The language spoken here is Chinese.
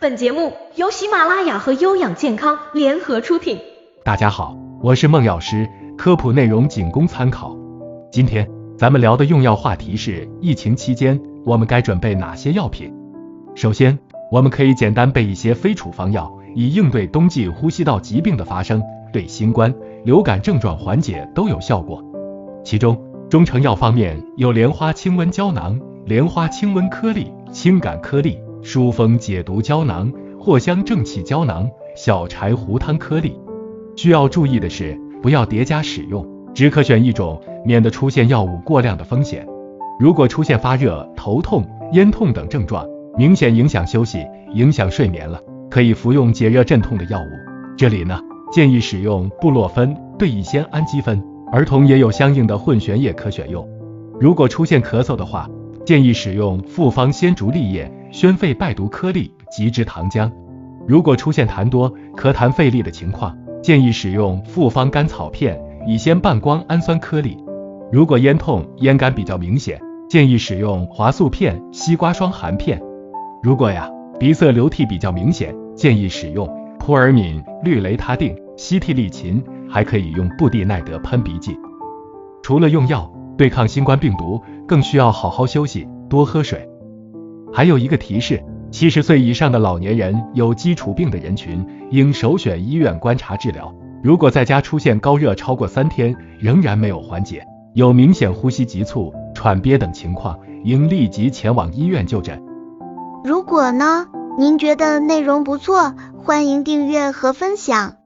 本节目由喜马拉雅和优养健康联合出品。大家好，我是孟药师，科普内容仅供参考。今天咱们聊的用药话题是疫情期间我们该准备哪些药品。首先，我们可以简单备一些非处方药，以应对冬季呼吸道疾病的发生，对新冠、流感症状缓解都有效果。其中，中成药方面有莲花清瘟胶囊、莲花清瘟颗粒、清感颗粒。疏风解毒胶囊、藿香正气胶囊、小柴胡汤颗粒。需要注意的是，不要叠加使用，只可选一种，免得出现药物过量的风险。如果出现发热、头痛、咽痛等症状，明显影响休息、影响睡眠了，可以服用解热镇痛的药物。这里呢，建议使用布洛芬、对乙酰氨基酚。儿童也有相应的混悬液可选用。如果出现咳嗽的话，建议使用复方鲜竹沥液。宣肺败毒颗粒、极支糖浆。如果出现痰多、咳痰费力的情况，建议使用复方甘草片、乙酰半胱氨酸颗粒。如果咽痛、咽干比较明显，建议使用华素片、西瓜霜含片。如果呀鼻塞流涕比较明显，建议使用扑尔敏、氯雷他定、西替利嗪，还可以用布地奈德喷鼻剂。除了用药对抗新冠病毒，更需要好好休息，多喝水。还有一个提示，七十岁以上的老年人、有基础病的人群应首选医院观察治疗。如果在家出现高热超过三天仍然没有缓解，有明显呼吸急促、喘憋等情况，应立即前往医院就诊。如果呢，您觉得内容不错，欢迎订阅和分享。